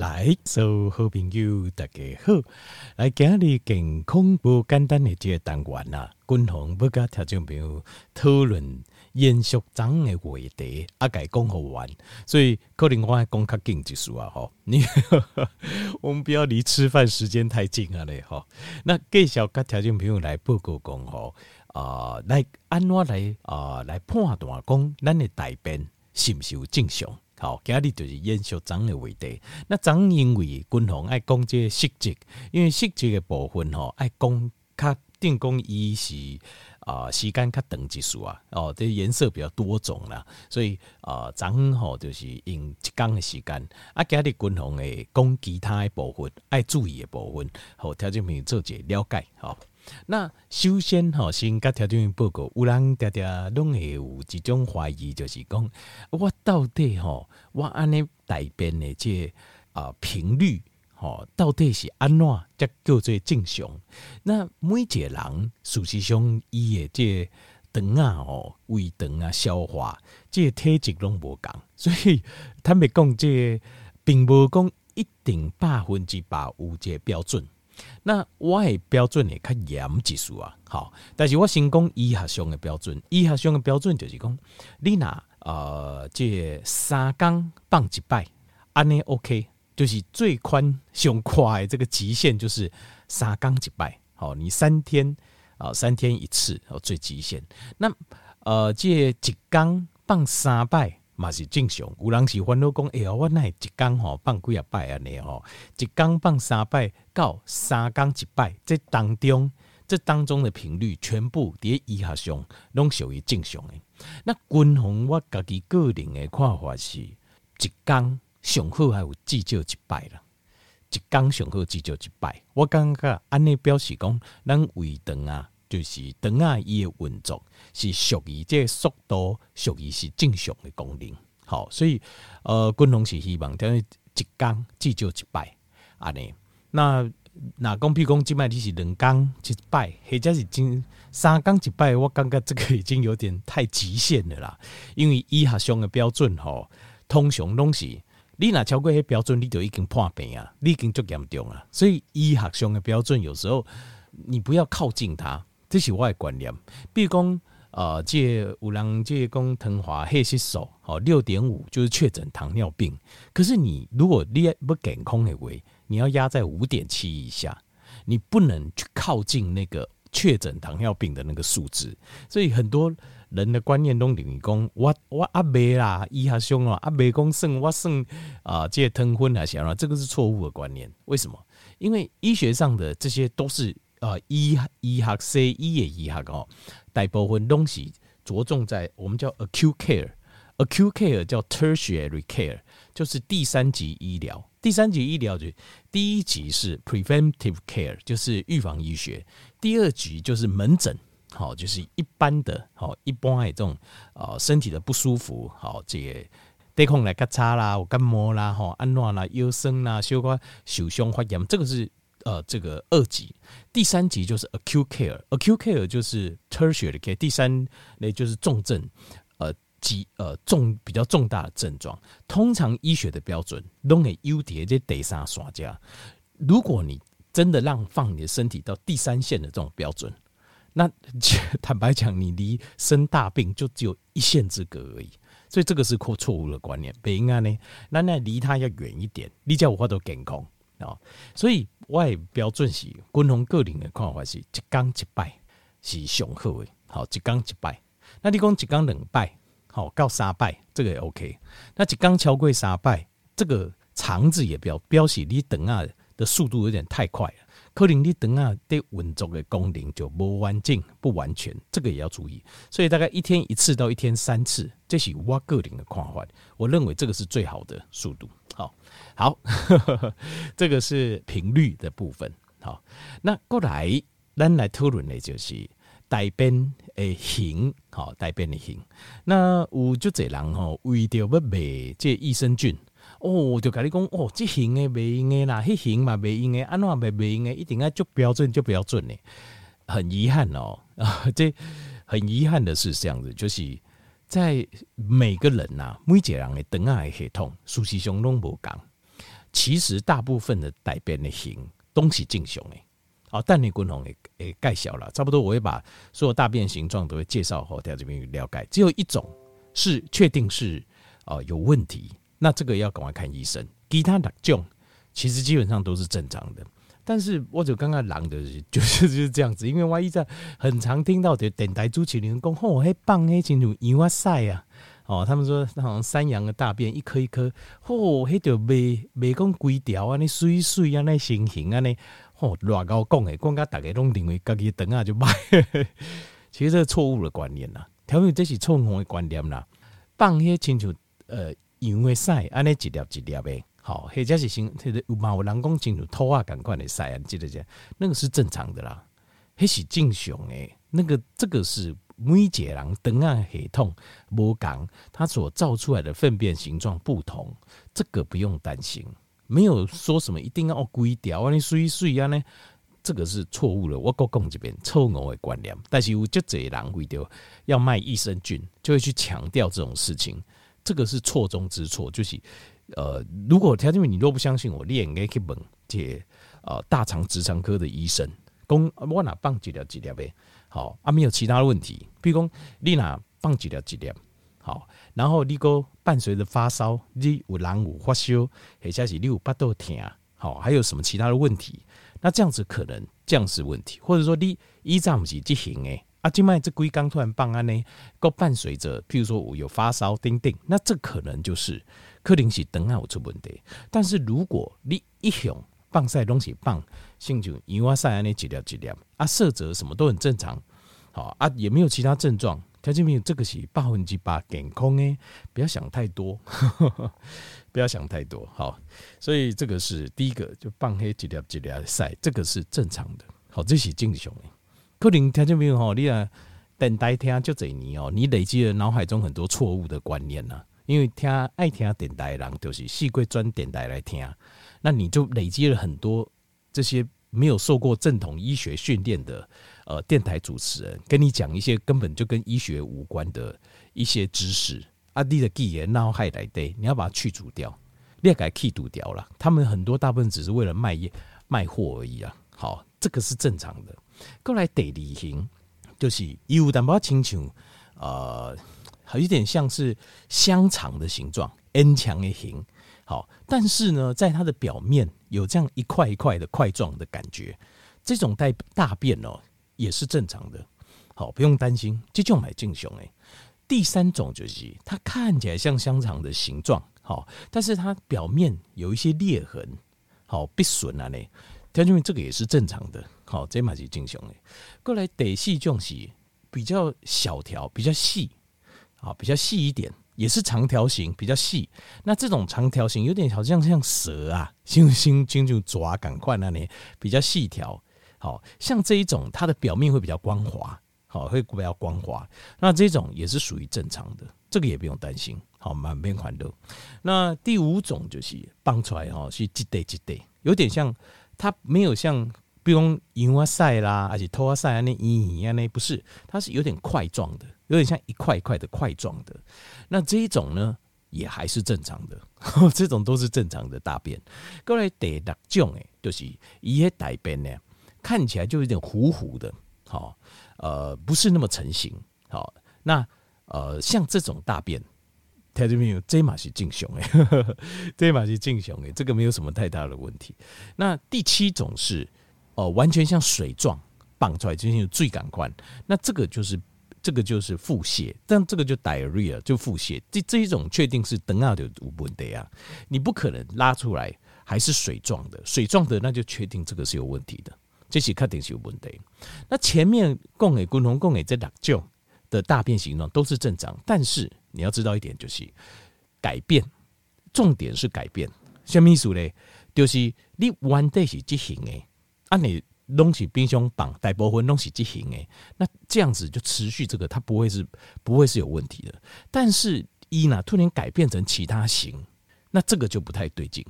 来，所有好朋友大家好，来今日健康不简单的这个单元啊，均衡要甲听众朋友讨论延续长的话题，啊，该讲好玩，所以可能我爱讲较紧一数啊，吼，你我们不要离吃饭时间太近啊嘞，吼，那继续甲听众朋友来报告讲吼，啊、来安怎来啊、来判断讲咱的大便是不是有正常？好，今日就是延续长的话题。那长因为均衡爱讲这个色泽，因为色泽的部分吼爱讲较定讲伊是啊、时间较长一数啊，哦，这颜色比较多种啦，所以啊长吼就是用一工的时间。啊，今日均衡的讲其他的部分爱注意的部分，好，条件朋友做一个了解，吼。那首先吼，先甲条件报告，有人常常拢会有一种怀疑，就是讲我到底吼，我安尼大便的这啊频率吼，到底是安怎才叫做正常？那每一个人事实上伊的这肠啊吼，胃肠啊消化，这体质拢无共，所以他们讲这并无讲一定百分之百有这标准。那我的标准会较严一数啊，好，但是我先讲医学上的标准，医学上的标准就是讲，你若呃这三工放一摆，安尼 OK，就是最宽上快这个极限就是三工一摆，好，你三天啊、三天一次哦最极限，那呃这一工放三摆。嘛是正常，有人是烦恼讲，哎呀，我那一工吼放几啊摆安尼吼，一工放三摆到三工一摆，这当中这当中的频率全部伫医学上拢属于正常的。那均衡我家己个人的看法是，一工上好还有至少一摆啦，一工上好至少一摆。我感觉安尼表示讲，咱胃肠啊。就是肠啊，伊的运作是属于这个速度，属于是正常的功能。好，所以呃，均衡是希望等于一工至少一摆安尼。那那讲比如讲，即摆你是两工一摆，或者是真三工一摆，我感觉这个已经有点太极限了啦。因为医学上的标准吼，通常拢是你若超过迄标准，你就已经破病啊，你已经足严重啊。所以医学上的标准，有时候你不要靠近它。这是我的观念，比如讲，呃，这、有人这讲藤华黑色素，好六点五就是确诊糖尿病。可是你如果你不健康的话，你要压在五点七以下，你不能去靠近那个确诊糖尿病的那个数值。所以很多人的观念都等于讲，我我阿妹啦，医学兄啊，阿妹讲算我算啊，这糖分啊，啥啦，这个是错误的观念。为什么？因为医学上的这些都是。啊，医医学西医的医学哦，大部分东西着重在我们叫 acute care，acute care 叫 tertiary care，就是第三级医疗。第三级医疗就第一级是 preventive care，就是预防医学；第二级就是门诊，好，就是一般的，好，一般的这种啊身体的不舒服，好，这个得空来咔嚓啦，我感冒啦，哈，安暖啦，腰酸啦，小可受伤发炎，这个是。呃，这个二级，第三级就是 acute care，acute care 就是 tertiary care，第三那就是重症，呃，急呃重比较重大的症状。通常医学的标准都给优点这第三耍家。如果你真的让放你的身体到第三线的这种标准，那坦白讲，你离生大病就只有一线之隔而已。所以这个是错错误的观念，不应该呢，那那离他要远一点，你叫我话都健康。啊，所以我的标准是军方个人的看法是一工一摆是上好的，好一工一摆。那你讲一工两摆，好到三摆，这个也 OK。那一工超过三摆，这个肠子也表表示你等下的速度有点太快了，可能你肠啊的运作的功能就不完整、不完全，这个也要注意。所以大概一天一次到一天三次，这是我个人的看法。我认为这个是最好的速度。好，好，这个是频率的部分。好，那过来，咱来讨论的就是大便的型。好，大便的型。那有就这人吼，为着要卖这益生菌，哦，就跟你讲，哦，这型的袂用的啦，迄型嘛袂用的，安怎袂袂用的，一定要足标准就标准的。很遗憾哦，啊，这很遗憾的是这样子，就是。在每个人呐，每一个人的肠仔的系统，事实上拢无共。其实大部分的大便的形都是正常的。哦，但你共同也也盖小了，差不多我会把所有大便形状都会介绍后，在这边了解。只有一种是确定是哦有问题，那这个要赶快看医生。其他的种其实基本上都是正常的。但是我就刚刚狼的，就是 就是这样子，因为万一在很常听到的电台主持人讲，吼，嘿棒嘿进入伊哇塞啊，哦，他们说那好像山羊的大便一颗一颗，吼，嘿就未未讲规条啊，那水水啊，那形形啊，那。哦，乱搞讲诶，讲甲大家拢认为家己等下就卖，其实这是错误的观念呐。调味这是错误的观念啦。放迄亲像呃羊的屎，安尼一粒一粒的，好，或者是像这个有嘛有人讲亲像土啊共款的屎啊，记得这那个是正常的啦，迄是正常诶。那个这个是每一个人等下系统无共，它所造出来的粪便形状不同，这个不用担心。没有说什么一定要规条啊，你水水啊呢？这个是错误的。我国讲这边错误的观念，但是有这些人为了要卖益生菌，就会去强调这种事情，这个是错中之错。就是呃，如果条件你若不相信我，你也应该去问这呃大肠直肠科的医生，讲我哪放几条几条呗？好啊，没有其他的问题，比如讲你哪放几条几条？好，然后你个伴随着发烧，你有人有发烧，或者是你有巴肚疼，好，还有什么其他的问题？那这样子可能这样是问题，或者说你一站不是执行诶，啊，今麦这龟刚突然放安呢，个伴随着，譬如说我有发烧，叮叮，那这可能就是可能是等下有出问题。但是如果你一向放晒东西放，像就伊娃晒安尼几条几条，啊，色泽什么都很正常，好啊，也没有其他症状。条件没有这个是百分之百健康诶，不要想太多，呵 呵不要想太多。好，所以这个是第一个，就放黑几条几条晒，这个是正常的。好，这是正常的。可能条件没有哈，你啊等待听就这年哦，你累积了脑海中很多错误的观念呐。因为听爱听电台的人就是细贵专电台来听，那你就累积了很多这些没有受过正统医学训练的。呃，电台主持人跟你讲一些根本就跟医学无关的一些知识，阿弟的记忆脑海来对，你要把它去除掉，裂改去除掉了。他们很多大部分只是为了卖业卖货而已啊。好，这个是正常的。过来第二型就是有淡薄亲像呃，有点像是香肠的形状，N 强的形。好，但是呢，在它的表面有这样一块一块的块状的感觉，这种带大便哦。也是正常的，好，不用担心。这就买进熊诶。第三种就是它看起来像香肠的形状，好，但是它表面有一些裂痕，好，必损啊呢。条件这个也是正常的，好，这嘛是正常诶。过来得细种是比较小条、比较细，啊，比较细一点，也是长条形，比较细。那这种长条形有点好像像蛇啊，星星星就爪赶快那里比较细条。好像这一种，它的表面会比较光滑，好，会比较光滑。那这种也是属于正常的，这个也不用担心。好，满边款的。那第五种就是放出来哈，是一袋一袋，有点像它没有像，比如羊啊晒啦，还是兔啊晒啊那一样那不是，它是有点块状的，有点像一块一块的块状的。那这一种呢，也还是正常的，这种都是正常的大便。过来第六种诶，就是伊些大便呢。看起来就有点糊糊的，好，呃，不是那么成型，好，那呃，像这种大便，它这边有这马是正常诶，这马是正常诶，这个没有什么太大的问题。那第七种是，哦、完全像水状绑出来，就像最感官，那这个就是这个就是腹泻，但这个就 diarrhea 就腹泻，这这一种确定是等下就无问题啊，你不可能拉出来还是水状的，水状的那就确定这个是有问题的。这是肯定是有问题。那前面供给共同供给这两种的大便形状都是正常，但是你要知道一点，就是改变，重点是改变。什么意思呢？就是你弯的是畸形的，啊，你东西冰箱绑大部分东西畸形的，那这样子就持续这个，它不会是不会是有问题的。但是一呢，突然改变成其他型，那这个就不太对劲，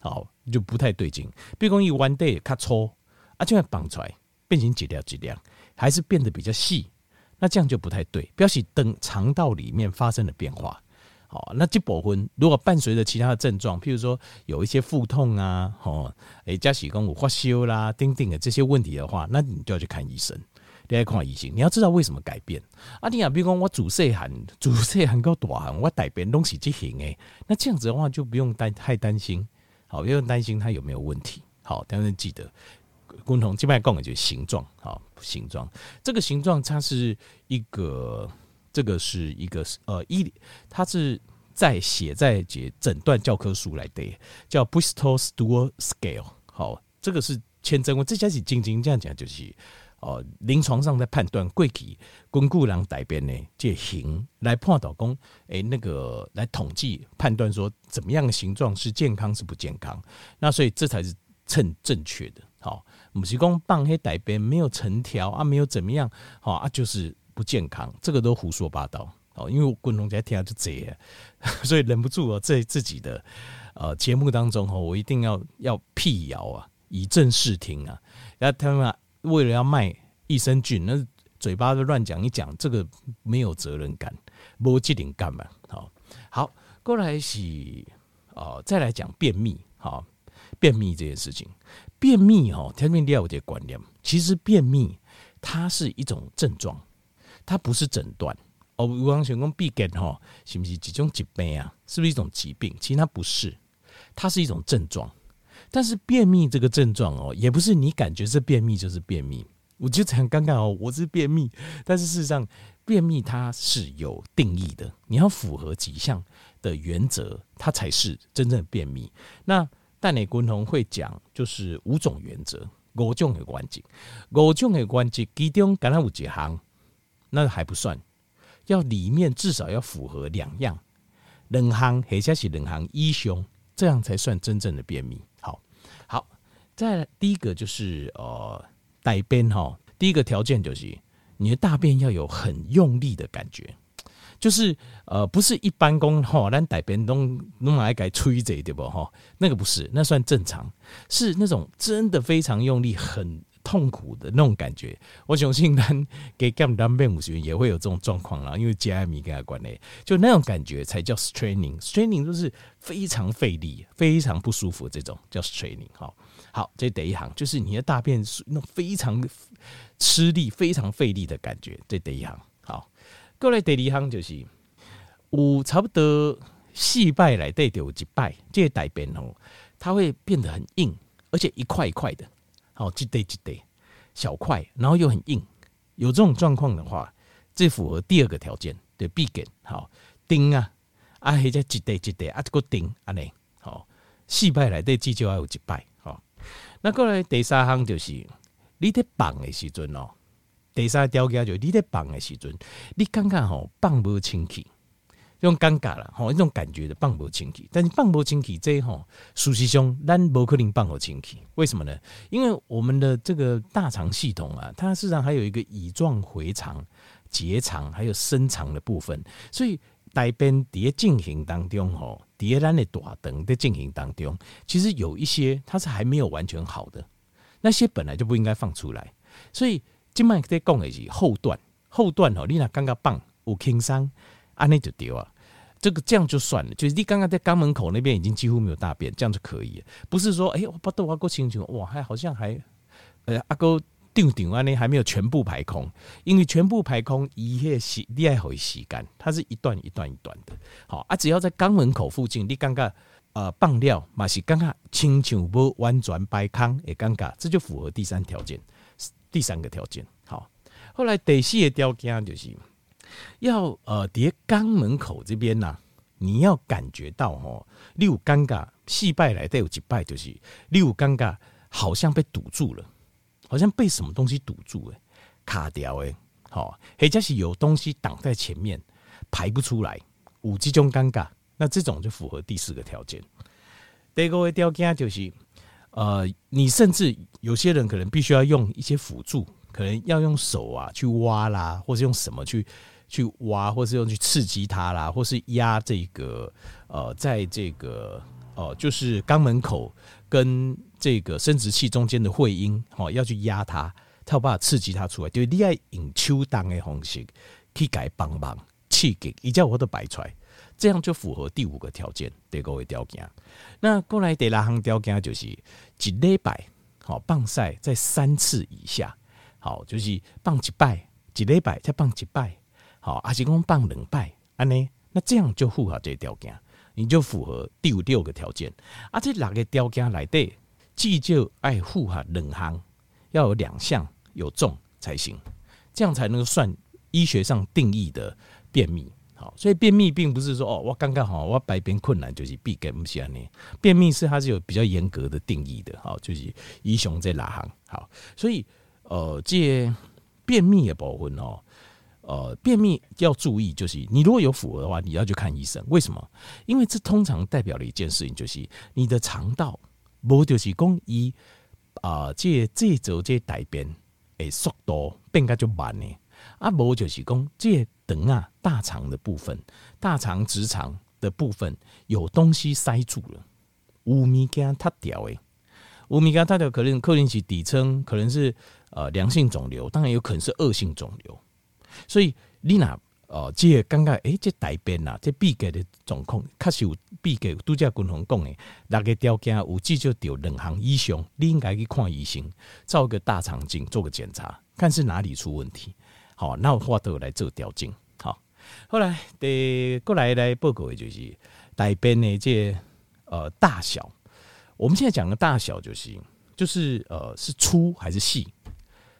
好，就不太对劲。比如讲一弯的较粗。啊，就要绑出来，变成几条几条，还是变得比较细，那这样就不太对。表示等肠道里面发生了变化，好，那这部分如果伴随着其他的症状，譬如说有一些腹痛啊，哦，诶，加喜公有发烧啦，丁丁的这些问题的话，那你就要去看医生。你要看医生，你要知道为什么改变。啊，你啊，比如讲我主细汗，主细汗够大汗，我改变东西就行诶。那这样子的话就不用担太担心，好，不用担心它有没有问题。好，但是记得，共同静脉供的就是形状，好，形状，这个形状它是一个。这个是一个呃一，它是在写在解诊断教科书来的，叫 Bristol Stool Scale。好，这个是签证。我这家是静静这样讲，就是哦，临床上在判断贵体巩固人改变呢，这形来判断讲，哎，那个来统计判断说怎么样的形状是健康是不健康。那所以这才是称正确的。好，不是讲棒黑改变没有成条啊，没有怎么样，好啊，就是。不健康，这个都胡说八道哦。因为我滚龙在听就这样，所以忍不住哦，在自己的呃节目当中哦，我一定要要辟谣啊，以正视听啊。然后他们为了要卖益生菌，那嘴巴都乱讲一讲，这个没有责任感，没责任感嘛。好，好，过来是哦，再来讲便秘。好，便秘这件事情，便秘哦，前面第二个观念，其实便秘它是一种症状。它不是诊断哦，有人想讲闭结吼，是不是几种疾病啊？是不是一种疾病？其实它不是，它是一种症状。但是便秘这个症状哦，也不是你感觉是便秘就是便秘。我就很尴尬哦，我是便秘，但是事实上便秘它是有定义的，你要符合几项的原则，它才是真正的便秘。那但你共同会讲，就是五种原则，五种的关节，五种的关节其中刚刚有几项。那还不算，要里面至少要符合两样，两项或者是两项以上，这样才算真正的便秘。好，好，再来第一个就是呃大便哈，第一个条件就是你的大便要有很用力的感觉，就是呃不是一般工哈，咱大便都弄来改吹着对不哈？那个不是，那算正常，是那种真的非常用力很。痛苦的那种感觉，我相信他给干单变五十元也会有这种状况啦，因为加米跟他关系，就那种感觉才叫 straining，straining 就是非常费力、非常不舒服这种叫 straining。好，好，这第一行就是你的大便是那种非常吃力、非常费力的感觉，这第一行。过来第二行就是有差不多四摆来对有一拜，这个大便哦，它会变得很硬，而且一块一块的。好，一堆一堆小块，然后又很硬，有这种状况的话，这符合第二个条件的必给好钉啊啊，或者一堆一堆啊，这个钉啊呢，好四拜来对至少要有一拜好。那过来第三项就是你在放的时阵哦，第三条件就是你在放的时阵，你感觉吼放不清气。这种尴尬了，吼，一种感觉的放不清气，但是放不清气这吼，事实上咱不可能放不清气，为什么呢？因为我们的这个大肠系统啊，它事实上还有一个乙状回肠、结肠还有深肠的部分，所以大便在进行当中吼，在咱的大肠在进行当中，其实有一些它是还没有完全好的，那些本来就不应该放出来，所以今麦在讲的是后段，后段吼，你若刚刚放有轻伤。安尼就对啊！这个这样就算了，就是你刚刚在肛门口那边已经几乎没有大便，这样就可以了。不是说，哎、我不豆阿哥清楚，哇，还好像还，呃，阿哥定顶完呢，还没有全部排空，因为全部排空，一些洗，你爱会洗干，它是一段一段一段的。好啊，只要在肛门口附近，你刚刚呃放尿，嘛是刚刚清楚不完全排空，也尴尬，这就符合第三条件，第三个条件。好，后来第四个条件就是。要呃，叠肛门口这边呐、啊，你要感觉到哦，你有尴尬，细拜来都有几拜，就是你有尴尬，好像被堵住了，好像被什么东西堵住哎，卡掉哎，好，或者是有东西挡在前面，排不出来，有这种尴尬，那这种就符合第四个条件。第二个条件就是，呃，你甚至有些人可能必须要用一些辅助，可能要用手啊去挖啦，或是用什么去。去挖，或是用去刺激它啦，或是压这个呃，在这个呃，就是肛门口跟这个生殖器中间的会阴，哦，要去压它，它有办法刺激它出来。就你要用手动的方式去改帮忙刺激，一叫我都摆出来，这样就符合第五个条件，第五个条件。那过来第六项条件就是一礼拜好放晒在三次以下，好就是放一摆，一礼拜再放一摆，好还是讲放两摆，安尼，那这样就符合这个条件，你就符合第五六个条件。啊，这六个条件来对，至少爱符合两项，要有两项有中才行，这样才能够算医学上定义的便秘。好，所以便秘并不是说哦，我刚刚好，我排便困难就是闭根不下呢。便秘是它是有比较严格的定义的，好，就是医生在哪行？好，所以呃，这便秘的部分哦，呃，便秘要注意，就是你如果有符合的话，你要去看医生。为什么？因为这通常代表了一件事情，就是你的肠道不就是讲一啊，这这走这大便诶速度变个就慢呢。啊，无就是讲这等啊，大肠的部分，大肠直肠的部分有东西塞住了，有物件塌掉诶，有物件塌掉，可能可能是底层，可能是呃良性肿瘤，当然有可能是恶性肿瘤。所以你若呃，这刚刚诶，这大便啊，这闭结的状况，确实有闭结。拄则均衡讲的，六个条件有至少有两项以上，你应该去看医生，照个大肠镜做个检查，看是哪里出问题。好，那我话都来做调整。好，后来得过来来报告的就是大便的这呃大小。我们现在讲的大小就是就是呃是粗还是细？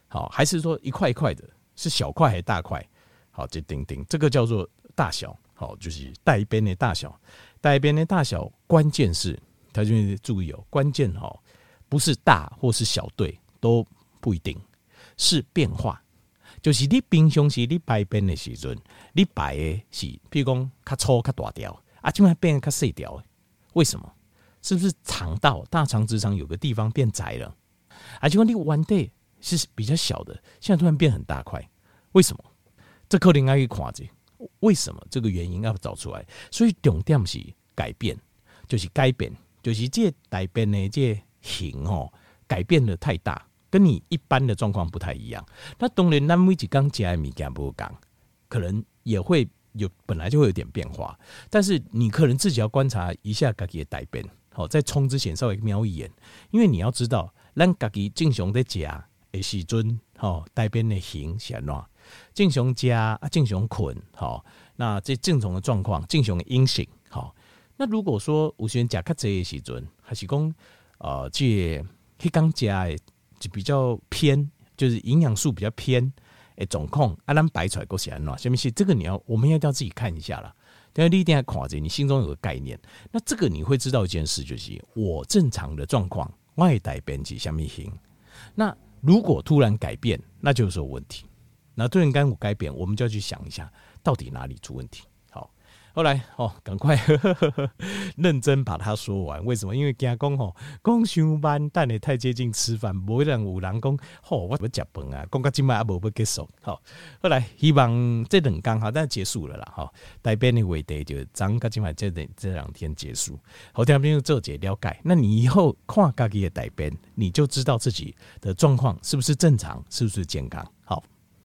好，还是说一块一块的？是小块还是大块？好，这丁丁这个叫做大小。好，就是带边的大小。带边的大小关键是，他就注意哦，关键哦不是大或是小，对，都不一定是变化。就是你平常时你排便的时阵，你排的是，譬如讲较粗较大条，啊，今晚变较细条，为什么？是不是肠道大肠直肠有个地方变窄了？啊，就讲你弯带是比较小的，现在突然变很大块，为什么？这可能要去看者，为什么？这个原因要找出来。所以重点是改变，就是改变，就是这大便的这形哦，改变的太大。跟你一般的状况不太一样，那当然，咱每一天吃的物件不讲，可能也会有本来就会有点变化，但是你可能自己要观察一下自己的大便，好，在冲之前稍微瞄一眼，因为你要知道，咱自己正常在吃的时阵，吼，大便的形是安怎，正常吃啊，正常困，好，那这正常的状况，正常的阴性，好，那如果说有些人吃较济的时阵，还是讲，呃，这迄刚吃的。就比较偏，就是营养素比较偏，诶，总控阿兰摆出来够显安喏，下面是这个你要，我们要要自己看一下啦。等下你一定要看着，你心中有个概念。那这个你会知道一件事，就是我正常的状况外带编辑下面行。那如果突然改变，那就是有问题。那突然间我改变，我们就要去想一下，到底哪里出问题。后来哦，赶快呵呵呵认真把它说完。为什么？因为惊讲吼，讲上班，但你太接近吃饭，不会让有人讲吼，我要食饭啊，讲到今晚也无要结束。好，后来希望这两刚好，但结束了啦。哈，大便的话题就讲到今晚这两这两天结束。后天边就做解了解。那你以后看家己的大便，你就知道自己的状况是不是正常，是不是健康。好。